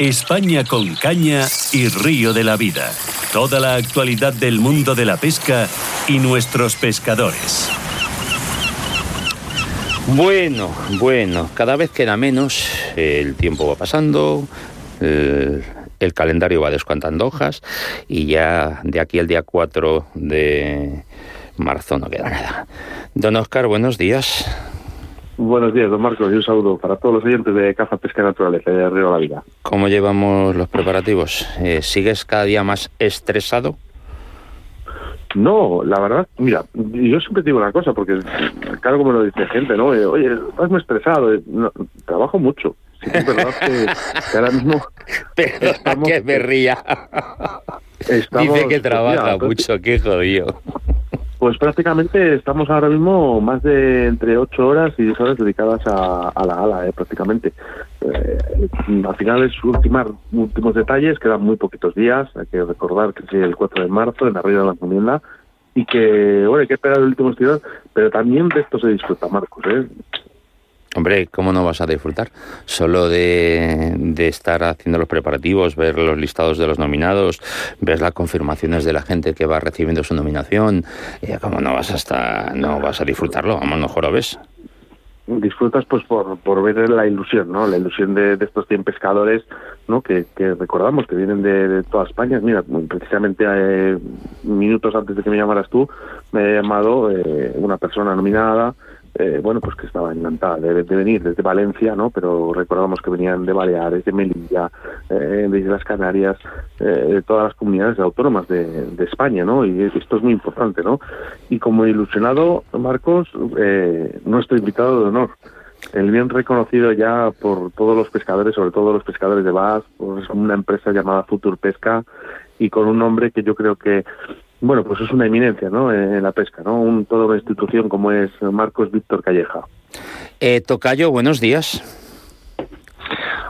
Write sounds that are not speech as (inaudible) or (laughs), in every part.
España con caña y río de la vida. Toda la actualidad del mundo de la pesca y nuestros pescadores. Bueno, bueno, cada vez queda menos, el tiempo va pasando, el, calendario va descontando hojas y ya de aquí al día 4 de marzo no queda nada. Don Oscar, buenos días. Buenos días, don Marcos, y un saludo para todos los oyentes de Caza, Pesca y Naturaleza de Río de la Vida. ¿Cómo llevamos los preparativos? Eh, ¿Sigues cada día más estresado? No, la verdad, mira, yo siempre digo una cosa, porque claro como lo dice gente, ¿no? Eh, Oye, estás muy estresado, eh, no, trabajo mucho. Sí, es verdad que, que ahora mismo... (laughs) Pero estamos- que me ría. estamos- Dice que trabaja mira, mucho, qué jodido. Pues prácticamente estamos ahora mismo más de entre 8 horas y 10 horas dedicadas a, la ala, eh, prácticamente. Eh, al final es ultimar últimos detalles, quedan muy poquitos días, hay que recordar que es el 4 de marzo en la Ría de la Encomienda y que, bueno, hay que esperar el último días, pero también de esto se disfruta, Marcos, ¿eh? Hombre, ¿cómo no vas a disfrutar? Solo de, de estar haciendo los preparativos, ver los listados de los nominados, ver las confirmaciones de la gente que va recibiendo su nominación, eh, ¿cómo no vas a estar, no vas a disfrutarlo? Vamos, no jorobes. disfrutas pues por, por ver la ilusión, ¿no? La ilusión de, estos 100 pescadores, ¿no? Que, que recordamos que vienen de, de toda España. Mira, precisamente eh, minutos antes de que me llamaras tú, me ha llamado eh, una persona nominada, eh, bueno, pues que estaba encantada de, de venir desde Valencia, ¿no? Pero recordamos que venían de Baleares, de Melilla, eh, de Islas Canarias, eh, de todas las comunidades autónomas de, de España, ¿no? Y esto es muy importante, ¿no? Y como ilusionado, Marcos, eh, nuestro invitado de honor, el bien reconocido ya por todos los pescadores, sobre todo los pescadores de Bass, por una empresa llamada Futur Pesca y con un nombre que yo creo que, bueno, pues es una eminencia, ¿no? En la pesca, ¿no? Un, toda una institución como es Marcos Víctor Calleja. Eh, Tocayo, buenos días.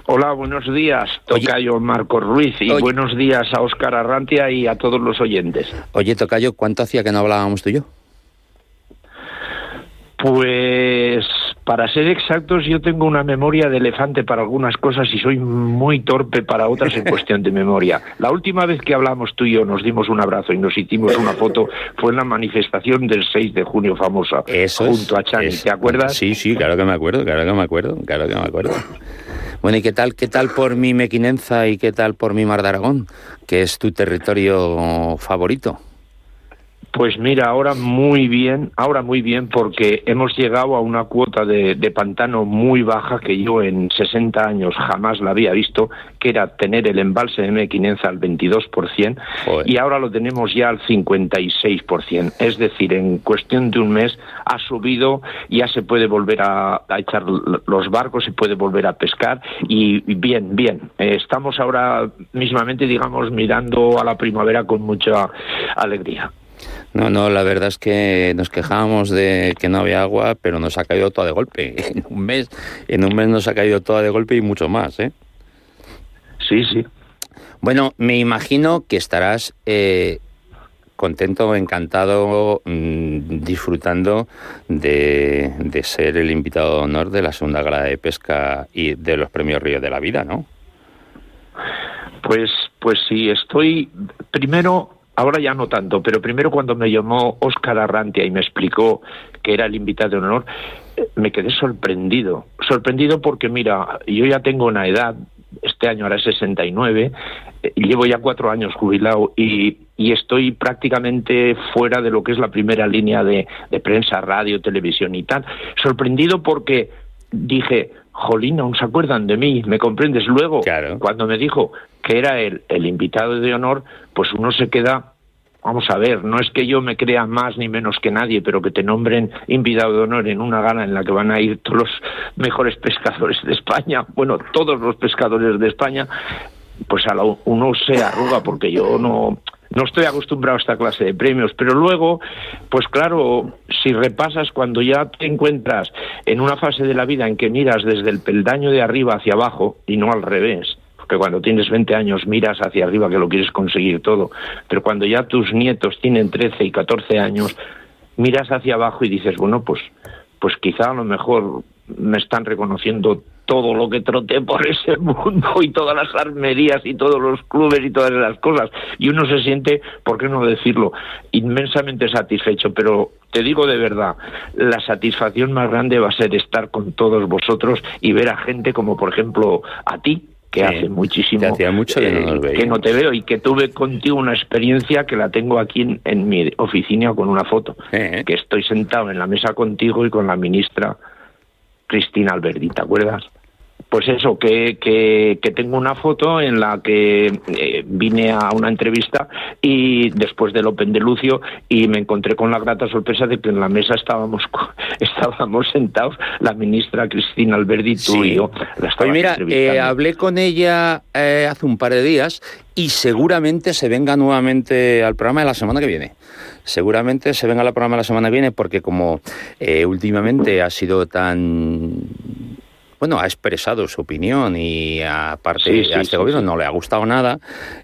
Hola, buenos días, Oye- Tocayo Marcos Ruiz, y Oye- buenos días a Óscar Arrantia y a todos los oyentes. Oye, Tocayo, ¿cuánto hacía que no hablábamos tú y yo? Pues, para ser exactos, yo tengo una memoria de elefante para algunas cosas y soy muy torpe para otras en (laughs) cuestión de memoria. La última vez que hablamos tú y yo, nos dimos un abrazo y nos hicimos una foto, fue en la manifestación del 6 de junio famosa, Eso es, junto a Chani, es- ¿te acuerdas? Sí, sí, claro que me acuerdo, claro que me acuerdo, claro que me acuerdo. Bueno, ¿y qué tal, qué tal por mi Mequinenza y qué tal por mi Mar de Aragón, que es tu territorio favorito? Pues mira, ahora muy bien, ahora muy bien porque hemos llegado a una cuota de, de pantano muy baja que yo en 60 años jamás la había visto, que era tener el embalse de Mequinenza al 22% Joder. y ahora lo tenemos ya al 56%. Es decir, en cuestión de un mes ha subido, ya se puede volver a, a echar los barcos, se puede volver a pescar y bien, bien. Estamos ahora mismamente, digamos, mirando a la primavera con mucha alegría. No, no, la verdad es que nos quejábamos de que no había agua, pero nos ha caído toda de golpe. (laughs) En un mes, en un mes nos ha caído toda de golpe y mucho más, ¿eh? Sí, sí. Bueno, me imagino que estarás eh, contento, encantado, mm, disfrutando de, de ser el invitado de honor de la segunda gala de pesca y de los premios Río de la Vida, ¿no? Pues, pues sí, estoy primero, ahora ya no tanto, pero primero cuando me llamó Óscar Arrantia y me explicó que era el invitado de honor, me quedé sorprendido. Sorprendido porque, mira, yo ya tengo una edad, este año ahora es 69, eh, llevo ya cuatro años jubilado y, y estoy prácticamente fuera de lo que es la primera línea de, de prensa, radio, televisión y tal. Sorprendido porque dije, jolín, aún se acuerdan de mí, ¿me comprendes? Luego, Claro. cuando me dijo que era el, el invitado de honor, pues uno se queda, vamos a ver, no es que yo me crea más ni menos que nadie, pero que te nombren invitado de honor en una gala en la que van a ir todos los mejores pescadores de España, bueno, todos los pescadores de España, pues a la, uno se arruga porque yo no no estoy acostumbrado a esta clase de premios, pero luego, pues claro, si repasas cuando ya te encuentras en una fase de la vida en que miras desde el peldaño de arriba hacia abajo y no al revés, porque cuando tienes 20 años miras hacia arriba que lo quieres conseguir todo, pero cuando ya tus nietos tienen 13 y 14 años, miras hacia abajo y dices, bueno, pues pues quizá a lo mejor me están reconociendo todo lo que troté por ese mundo y todas las armerías y todos los clubes y todas esas cosas. Y uno se siente, ¿por qué no decirlo?, inmensamente satisfecho. Pero te digo de verdad, la satisfacción más grande va a ser estar con todos vosotros y ver a gente como, por ejemplo, a ti, que hace muchísimo mucho eh, que no te veo y que tuve contigo una experiencia que la tengo aquí en, mi oficina con una foto, que estoy sentado en la mesa contigo y con la ministra Cristina Alberdi, ¿te acuerdas? Pues eso, que, que, tengo una foto en la que eh, vine a una entrevista y después del Open de Lucio y me encontré con la grata sorpresa de que en la mesa estábamos (laughs) estábamos sentados la ministra Cristina Alberdi, tú y yo. pues mira, eh, hablé con ella eh, hace un par de días y seguramente se venga nuevamente al programa de la semana que viene. Seguramente se venga al programa de la semana que viene porque como últimamente ha sido tan bueno, ha expresado su opinión y aparte a este gobierno no le ha gustado nada.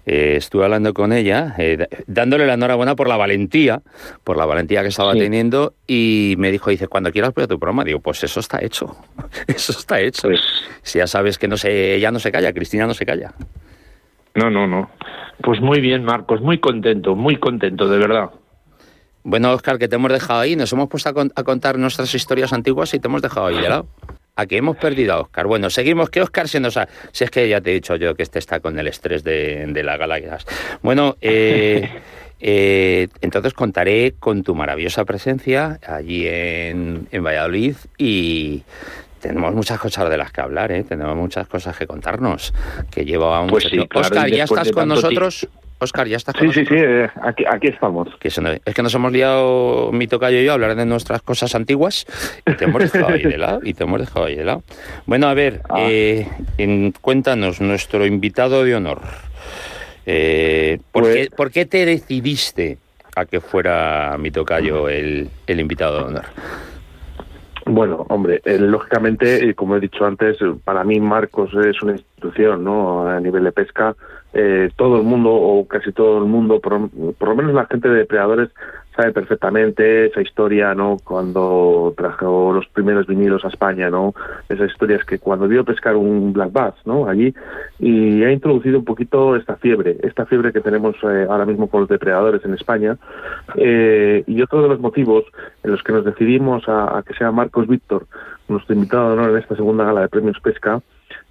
Eh, estuve hablando con ella, eh, dándole la enhorabuena por la valentía, por la valentía que estaba teniendo y me dijo, dice, cuando quieras ver tu programa, digo, pues eso está hecho, (laughs) eso está hecho. Pues si ya sabes que no se, ella no se calla, Cristina no se calla. No, no, no. Pues muy bien, Marcos, muy contento, muy contento, de verdad. Bueno, Oscar, que te hemos dejado ahí, nos hemos puesto a, contar nuestras historias antiguas y te hemos dejado ahí de lado. ¿A qué hemos perdido a Oscar? Bueno, seguimos. ¿Qué Oscar se nos ha...? Si es que ya te he dicho yo que este está con el estrés de, la gala. Bueno, eh, (laughs) eh, entonces contaré con tu maravillosa presencia allí en, Valladolid y tenemos muchas cosas de las que hablar, ¿eh? tenemos muchas cosas que contarnos. Que lleva un pues Oscar, ¿ya estás con nosotros? Oscar, ¿ya estás con Sí, sí, sí, eh, aquí, aquí estamos. es que nos hemos liado, mi tocayo y yo, a hablar de nuestras cosas antiguas y te hemos dejado ahí de lado. Y te hemos dejado ahí de lado. Bueno, a ver, ah. eh, cuéntanos, nuestro invitado de honor. Eh, pues ¿por, qué, te decidiste a que fuera mi tocayo el, el invitado de honor? Bueno, hombre, lógicamente, como he dicho antes, para mí Marcos es una institución, ¿no? A nivel de pesca, eh, todo el mundo o casi todo el mundo, por, lo menos la gente de depredadores sabe perfectamente esa historia, ¿no? Cuando trajo los primeros vinilos a España, ¿no? Esas historias que cuando vio pescar un black bass, ¿no? Allí y ha introducido un poquito esta fiebre, esta fiebre que tenemos eh, ahora mismo con los depredadores en España. Eh, y otro de los motivos en los que nos decidimos a, a que sea Marcos Víctor nuestro invitado de honor en esta segunda gala de premios pesca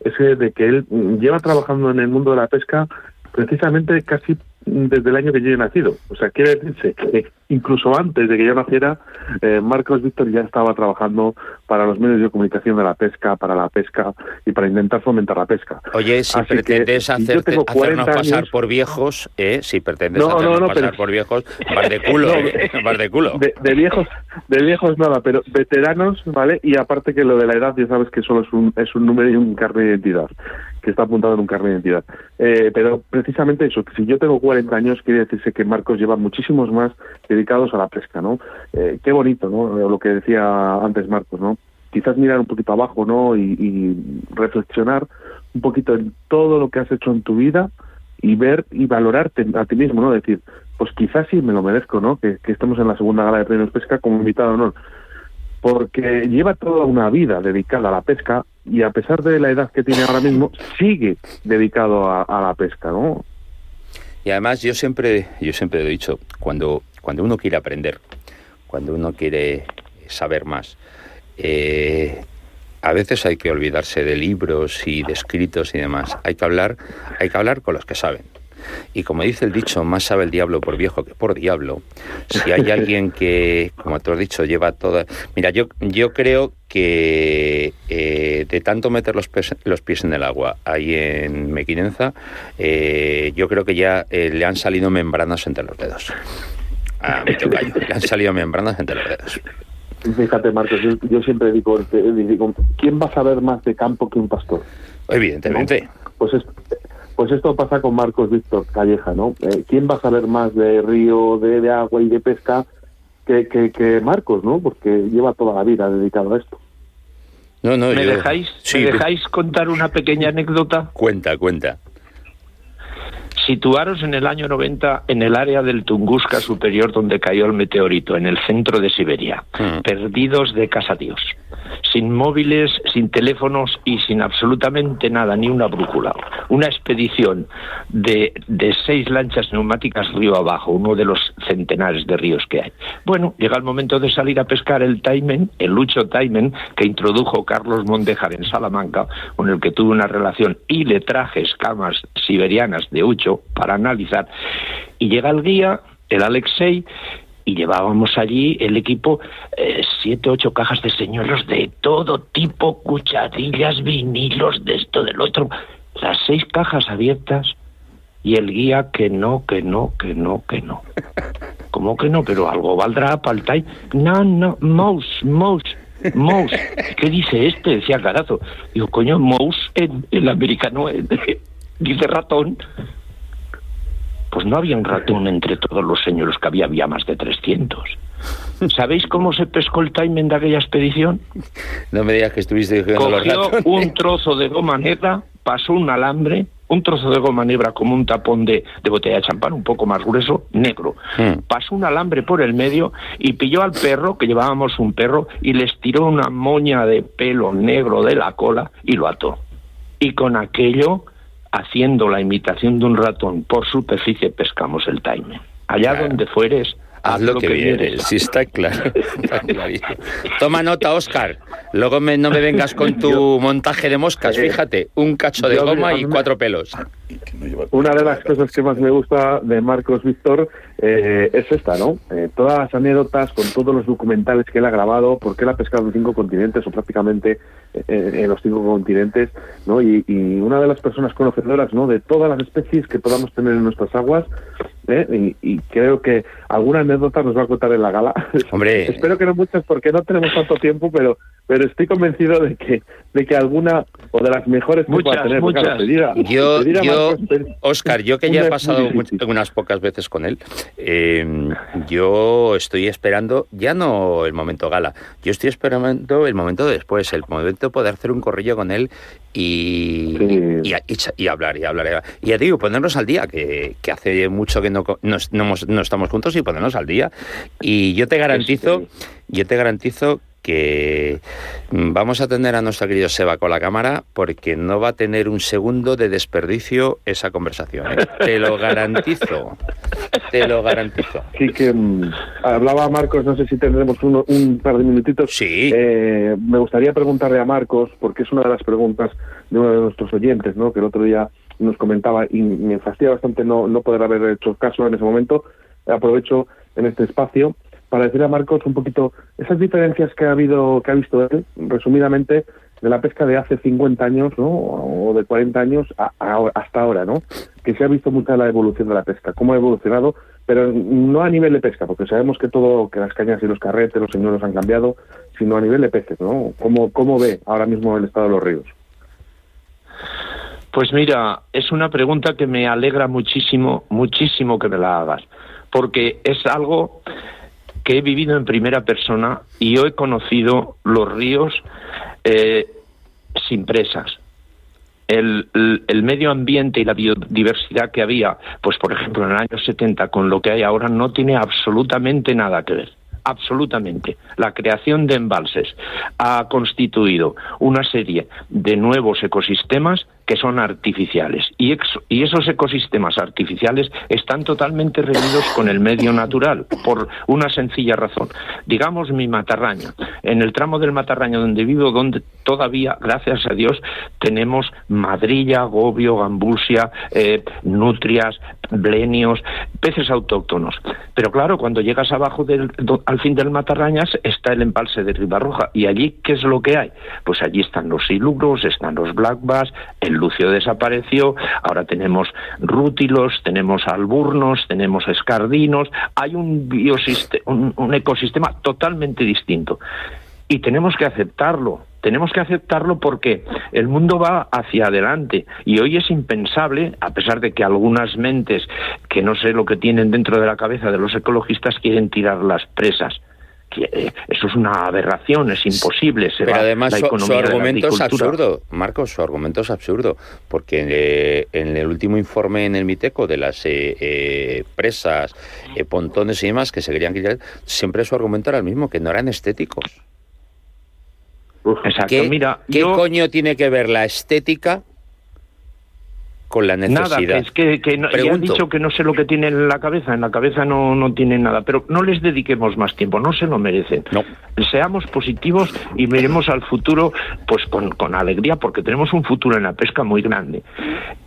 es de que él lleva trabajando en el mundo de la pesca precisamente casi desde el año que yo he nacido. O sea, quiere decirse que incluso antes de que yo naciera, eh, Marcos Víctor ya estaba trabajando para los medios de comunicación de la pesca, para la pesca y para intentar fomentar la pesca. Oye, si pretendes hacer, hacernos pasar por viejos, ¿eh? si pretendes hacernos pasar por viejos, vas de culo, (laughs) ¿eh? de culo. De, viejos, de viejos nada, pero veteranos, ¿vale? Y aparte que lo de la edad, ya sabes que solo es un, es un número y un carnet de identidad que está apuntado en un carnet de identidad. Eh, pero precisamente eso, que si yo tengo 40 años, quiere decirse que Marcos lleva muchísimos más dedicados a la pesca, ¿no? Eh, qué bonito, ¿no? Lo que decía antes Marcos, ¿no? Quizás mirar un poquito abajo, ¿no? Y, reflexionar un poquito en todo lo que has hecho en tu vida y ver y valorarte a ti mismo, ¿no? Decir, pues quizás sí me lo merezco, ¿no? Que, que estemos en la segunda gala de premios pesca como invitado honor porque lleva toda una vida dedicada a la pesca y a pesar de la edad que tiene ahora mismo, sigue dedicado a, la pesca, ¿no? Y además yo siempre, yo siempre he dicho, cuando, cuando uno quiere aprender, cuando uno quiere saber más, eh, a veces hay que olvidarse de libros y de escritos y demás. Hay que hablar, hay que hablar con los que saben. Y como dice el dicho, más sabe el diablo por viejo que por diablo. Si hay alguien (laughs) que, como tú has dicho, lleva toda... Mira, yo, yo creo que eh, de tanto meter los, los, pies en el agua ahí en Mequinenza, eh, yo creo que ya eh, le han salido membranas entre los dedos. A mi tocayo, le han salido membranas entre los dedos. Fíjate, Marcos, yo, siempre digo, digo, ¿quién va a saber más de campo que un pastor? Evidentemente. Pues es, pues esto pasa con Marcos Víctor Calleja, ¿no? Eh, ¿Quién va a saber más de río, de, agua y de pesca que, que, Marcos, ¿no? Porque lleva toda la vida dedicado a esto. No, no, ¿Me, dejáis, ¿Me dejáis contar una pequeña anécdota? Cuenta, cuenta. Situaros en el año 90 en el área del Tunguska superior donde cayó el meteorito, en el centro de Siberia, mm. perdidos de casa Dios sin móviles, sin teléfonos y sin absolutamente nada, ni una brújula. Una expedición de, de, seis lanchas neumáticas río abajo, uno de los centenares de ríos que hay. Bueno, llega el momento de salir a pescar el taimen, el lucho taimen, que introdujo Carlos Mondejar en Salamanca, con el que tuve una relación y le traje escamas siberianas de hucho para analizar. Y llega el guía, el Alexei, y llevábamos allí el equipo eh, siete, ocho cajas de señuelos de todo tipo, cucharillas, vinilos, de esto, del otro, las seis cajas abiertas y el guía que no, que no, que no, que no. (laughs) ¿Cómo que no? Pero algo valdrá para el time. No, no, mouse, mouse. Mouse, ¿qué dice este? Decía Carazo. Digo, coño, mouse, en el americano (laughs) dice ratón pues no había un ratón entre todos los señores que había, había más de 300. ¿Sabéis cómo se pescó el timing de aquella expedición? No me digas que estuviste los ratones. un trozo de goma negra, pasó un alambre, un trozo de goma negra como un tapón de, botella de champán, un poco más grueso, negro. Hmm. Pasó un alambre por el medio y pilló al perro, que llevábamos un perro, y le estiró una moña de pelo negro de la cola y lo ató. Y con aquello haciendo la imitación de un ratón por superficie pescamos el time. Allá donde fueres, haz lo, que, vienes. Sí, está claro. (laughs) Toma nota, Oscar. Luego no me vengas con tu (laughs) montaje de moscas. Fíjate, un cacho de goma y cuatro pelos. Una de las cosas que más me gusta de Marcos Víctor eh, es esta, ¿no? Eh, todas las anécdotas con todos los documentales que él ha grabado, porque él ha pescado en cinco continentes o prácticamente eh, en los cinco continentes, ¿no? Y, una de las personas conocedoras, ¿no? De todas las especies que podamos tener en nuestras aguas, y, y, creo que alguna anécdota nos va a contar en la gala. (laughs) Hombre. Espero que no muchas porque no tenemos tanto tiempo, pero pero estoy convencido de que de que alguna o de las mejores que muchas, tener. Muchas. yo, yo Oscar, yo que ya he pasado unas pocas veces con él, eh, yo estoy esperando ya no el momento gala, yo estoy esperando el momento después, el momento de poder hacer un corrillo con él y, y, hablar y hablar. Y ya digo, ponernos al día, que, que hace mucho que no, no, no, estamos juntos y ponernos al día. Y yo te garantizo, yo te garantizo que vamos a tener a nuestro querido Seba con la cámara porque no va a tener un segundo de desperdicio esa conversación. ¿eh? Te lo garantizo. Te lo garantizo. Sí, que mm, hablaba Marcos, no sé si tendremos un par de minutitos. Sí. Eh, me gustaría preguntarle a Marcos, porque es una de las preguntas de uno de nuestros oyentes, ¿no? que el otro día nos comentaba y me fastidia bastante no, no poder haber hecho caso en ese momento. Aprovecho en este espacio para decir a Marcos un poquito esas diferencias que ha habido, que ha visto él, resumidamente, de la pesca de hace 50 años, ¿no? O de 40 años hasta ahora, ¿no? Que se ha visto mucha la evolución de la pesca, cómo ha evolucionado, pero no a nivel de pesca, porque sabemos que todo, que las cañas y los carretes, los señuelos han cambiado, sino a nivel de peces, ¿no? ¿Cómo, cómo ve ahora mismo el estado de los ríos? Pues mira, es una pregunta que me alegra muchísimo, muchísimo que me la hagas, porque es algo que he vivido en primera persona y yo he conocido los ríos eh, sin presas. El, el, medio ambiente y la biodiversidad que había, pues por ejemplo en el año 70 con lo que hay ahora, no tiene absolutamente nada que ver absolutamente. La creación de embalses ha constituido una serie de nuevos ecosistemas que son artificiales. Y, esos ecosistemas artificiales están totalmente reunidos con el medio natural, por una sencilla razón. Digamos mi matarraña. En el tramo del matarraño donde vivo, donde todavía, gracias a Dios, tenemos madrilla, gobio, gambusia, eh, nutrias, blenios, peces autóctonos. Pero claro, cuando llegas abajo del, al fin del matarrañas está el embalse de Ribarroja. ¿Y allí qué es lo que hay? Pues allí están los silugros, están los black bass, el lucio desapareció, ahora tenemos rútilos, tenemos alburnos, tenemos escardinos, hay un, un ecosistema totalmente distinto. Y tenemos que aceptarlo, tenemos que aceptarlo porque el mundo va hacia adelante y hoy es impensable, a pesar de que algunas mentes que no sé lo que tienen dentro de la cabeza de los ecologistas quieren tirar las presas. Eh, eso es una aberración, es imposible. Pero además su, argumento es absurdo, Marcos, su argumento es absurdo, porque eh, en el último informe en el Miteco de las eh, presas, pontones y demás que se querían quitar, siempre su argumento era el mismo, que no eran estéticos. Exacto. ¿Qué, Mira, ¿qué coño tiene que ver la estética con la necesidad. Nada, es que, que no, ya han dicho que no sé lo que tiene en la cabeza, en la cabeza no, no tienen nada, pero no les dediquemos más tiempo, no se lo merecen. No. Seamos positivos y miremos al futuro pues con, con alegría, porque tenemos un futuro en la pesca muy grande.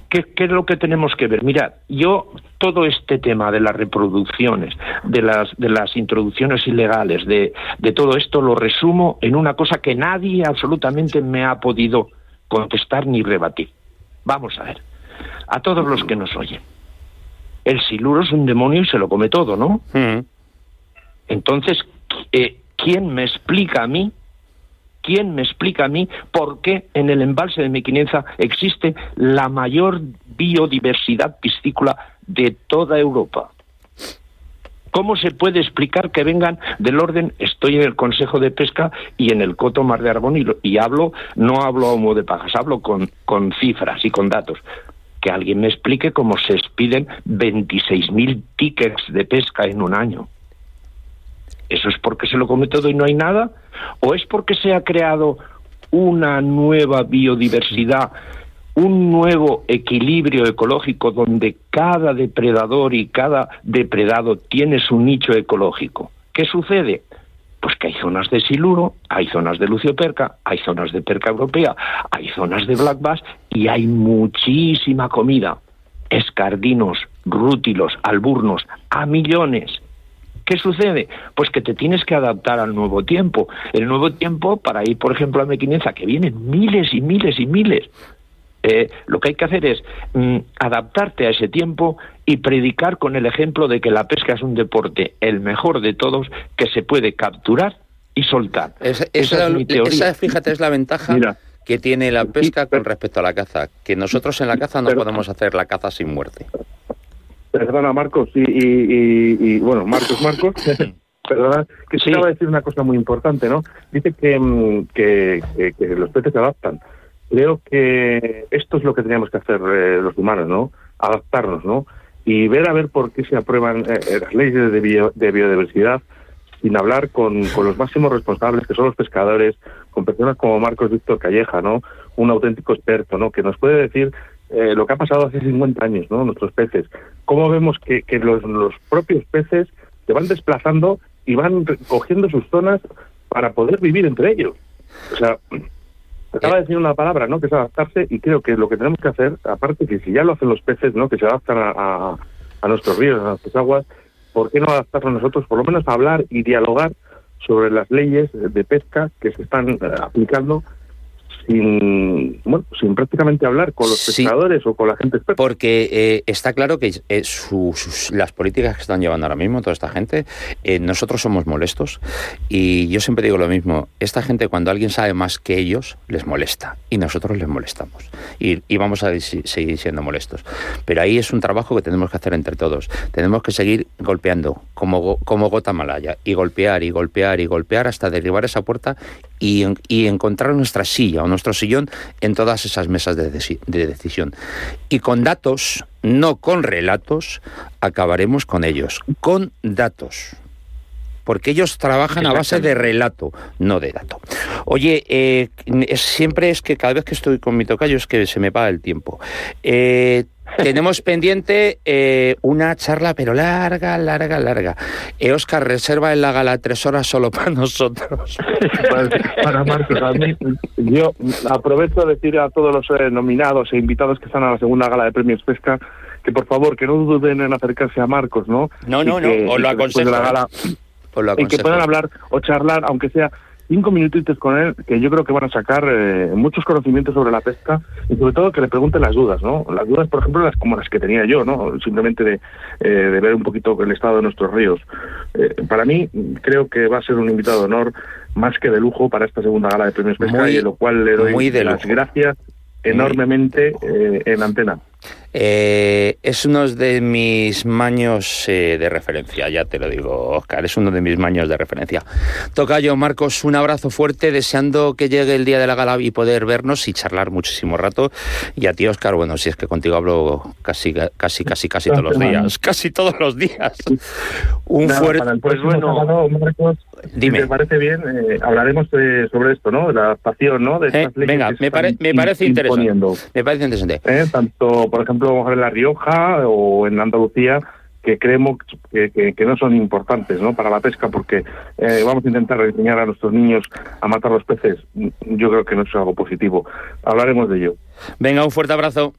¿Qué, ¿Qué, es lo que tenemos que ver? Mira, yo todo este tema de las reproducciones, de las, de las introducciones ilegales, de, de todo esto lo resumo en una cosa que nadie absolutamente me ha podido contestar ni rebatir. Vamos a ver a todos los que nos oyen. El siluro es un demonio y se lo come todo, ¿no? Mm. Entonces, eh, ¿quién me explica a mí? ¿Quién me explica a mí por qué en el embalse de Mequinenza existe la mayor biodiversidad piscícola de toda Europa? ¿Cómo se puede explicar que vengan del orden, estoy en el Consejo de Pesca y en el Coto Mar de Aragón y, hablo, no hablo a humo de pajas, hablo con, con cifras y con datos que alguien me explique cómo se expiden 26.000 tickets de pesca en un año. ¿Eso es porque se lo come todo y no hay nada? ¿O es porque se ha creado una nueva biodiversidad, un nuevo equilibrio ecológico donde cada depredador y cada depredado tiene su nicho ecológico? ¿Qué sucede? Pues que hay zonas de siluro, hay zonas de lucioperca, hay zonas de perca europea, hay zonas de black bass y hay muchísima comida. Escardinos, rútilos, alburnos, a millones. ¿Qué sucede? Pues que te tienes que adaptar al nuevo tiempo. El nuevo tiempo, para ir, por ejemplo, a Mequinenza, que vienen miles y miles y miles, eh, lo que hay que hacer es mm, adaptarte a ese tiempo y predicar con el ejemplo de que la pesca es un deporte el mejor de todos que se puede capturar y soltar. esa, es mi teoría. esa, fíjate, es la ventaja que tiene la pesca con respecto a la caza, que nosotros en la caza no podemos hacer la caza sin muerte. Perdona, Marcos, y, bueno, Marcos, Marcos, (laughs) perdona, que sí. acaba de decir una cosa muy importante, ¿no? Dice que, mm, que los peces se adaptan creo que esto es lo que teníamos que hacer eh, los humanos, ¿no? Adaptarnos, ¿no? Y ver a ver por qué se aprueban eh, eh, las leyes de, biodiversidad sin hablar con, los máximos responsables, que son los pescadores, con personas como Marcos Víctor Calleja, ¿no? Un auténtico experto, ¿no? Que nos puede decir lo que ha pasado hace 50 años, ¿no? Nuestros peces. Cómo vemos que, que los, los propios peces se van desplazando y van cogiendo sus zonas para poder vivir entre ellos. O sea, Acaba de decir una palabra, ¿no? Que es adaptarse y creo que lo que tenemos que hacer, aparte que si ya lo hacen los peces, ¿no? Que se adaptan a, a, nuestros ríos, a nuestras aguas, ¿por qué no adaptarnos nosotros? Por lo menos a hablar y dialogar sobre las leyes de pesca que se están eh, aplicando sin, bueno, sin prácticamente hablar con los pescadores o con la gente experta. Porque eh, está claro que eh, las políticas que están llevando ahora mismo toda esta gente, eh, nosotros somos molestos y yo siempre digo lo mismo, esta gente cuando alguien sabe más que ellos, les molesta y nosotros les molestamos y, vamos a seguir siendo molestos. Pero ahí es un trabajo que tenemos que hacer entre todos. Tenemos que seguir golpeando como, como gota malaya y golpear y golpear y golpear hasta derribar esa puerta y, y encontrar nuestra silla o nuestro sillón en todas esas mesas de, de decisión. Y con datos, no con relatos, acabaremos con ellos, con datos porque ellos trabajan a base de relato, no de dato. Oye, eh, siempre es que cada vez que estoy con mi tocayo es que se me paga el tiempo. Eh, tenemos pendiente eh, una charla, pero larga, larga, larga. Oscar, reserva en la gala tres horas solo (laughs) para nosotros. Para, Marcos, a mí, yo aprovecho a decir a todos los nominados e invitados que están a la segunda gala de Premios Pesca que por favor, que no duden en acercarse a Marcos, ¿no? No, no, no, os lo aconsejo. La gala, y que puedan hablar o charlar, aunque sea cinco minutitos con él, que yo creo que van a sacar eh, muchos conocimientos sobre la pesca y sobre todo que le pregunten las dudas, ¿no? Las dudas, por ejemplo, las como las que tenía yo, ¿no? Simplemente de, eh, de ver un poquito el estado de nuestros ríos. Eh, para mí, creo que va a ser un invitado de honor más que de lujo para esta segunda gala de premios pesca y lo cual le doy las gracias enormemente en antena. Eh, es uno de mis maños eh, de referencia, ya te lo digo, Oscar, es uno de mis maños de referencia. Tocayo, Marcos, un abrazo fuerte, deseando que llegue el día de la gala y poder vernos y charlar muchísimo rato. Y a ti, Oscar, bueno, si es que contigo hablo casi, casi, casi, casi todos los días, (laughs) casi todos los días. Un fuerte. Pues bueno, Dime. Si te parece bien, eh, hablaremos eh, sobre esto, ¿no? De la adaptación, ¿no? De Eh, leyes venga, me, pare- están me parece interesante. Me parece interesante. ¿eh? tanto, por ejemplo, en La Rioja o en Andalucía, que creemos que, que- que no son importantes ¿no? para la pesca, porque eh, vamos a intentar enseñar a nuestros niños a matar los peces. Yo creo que no es algo positivo. Hablaremos de ello. Venga, un fuerte abrazo.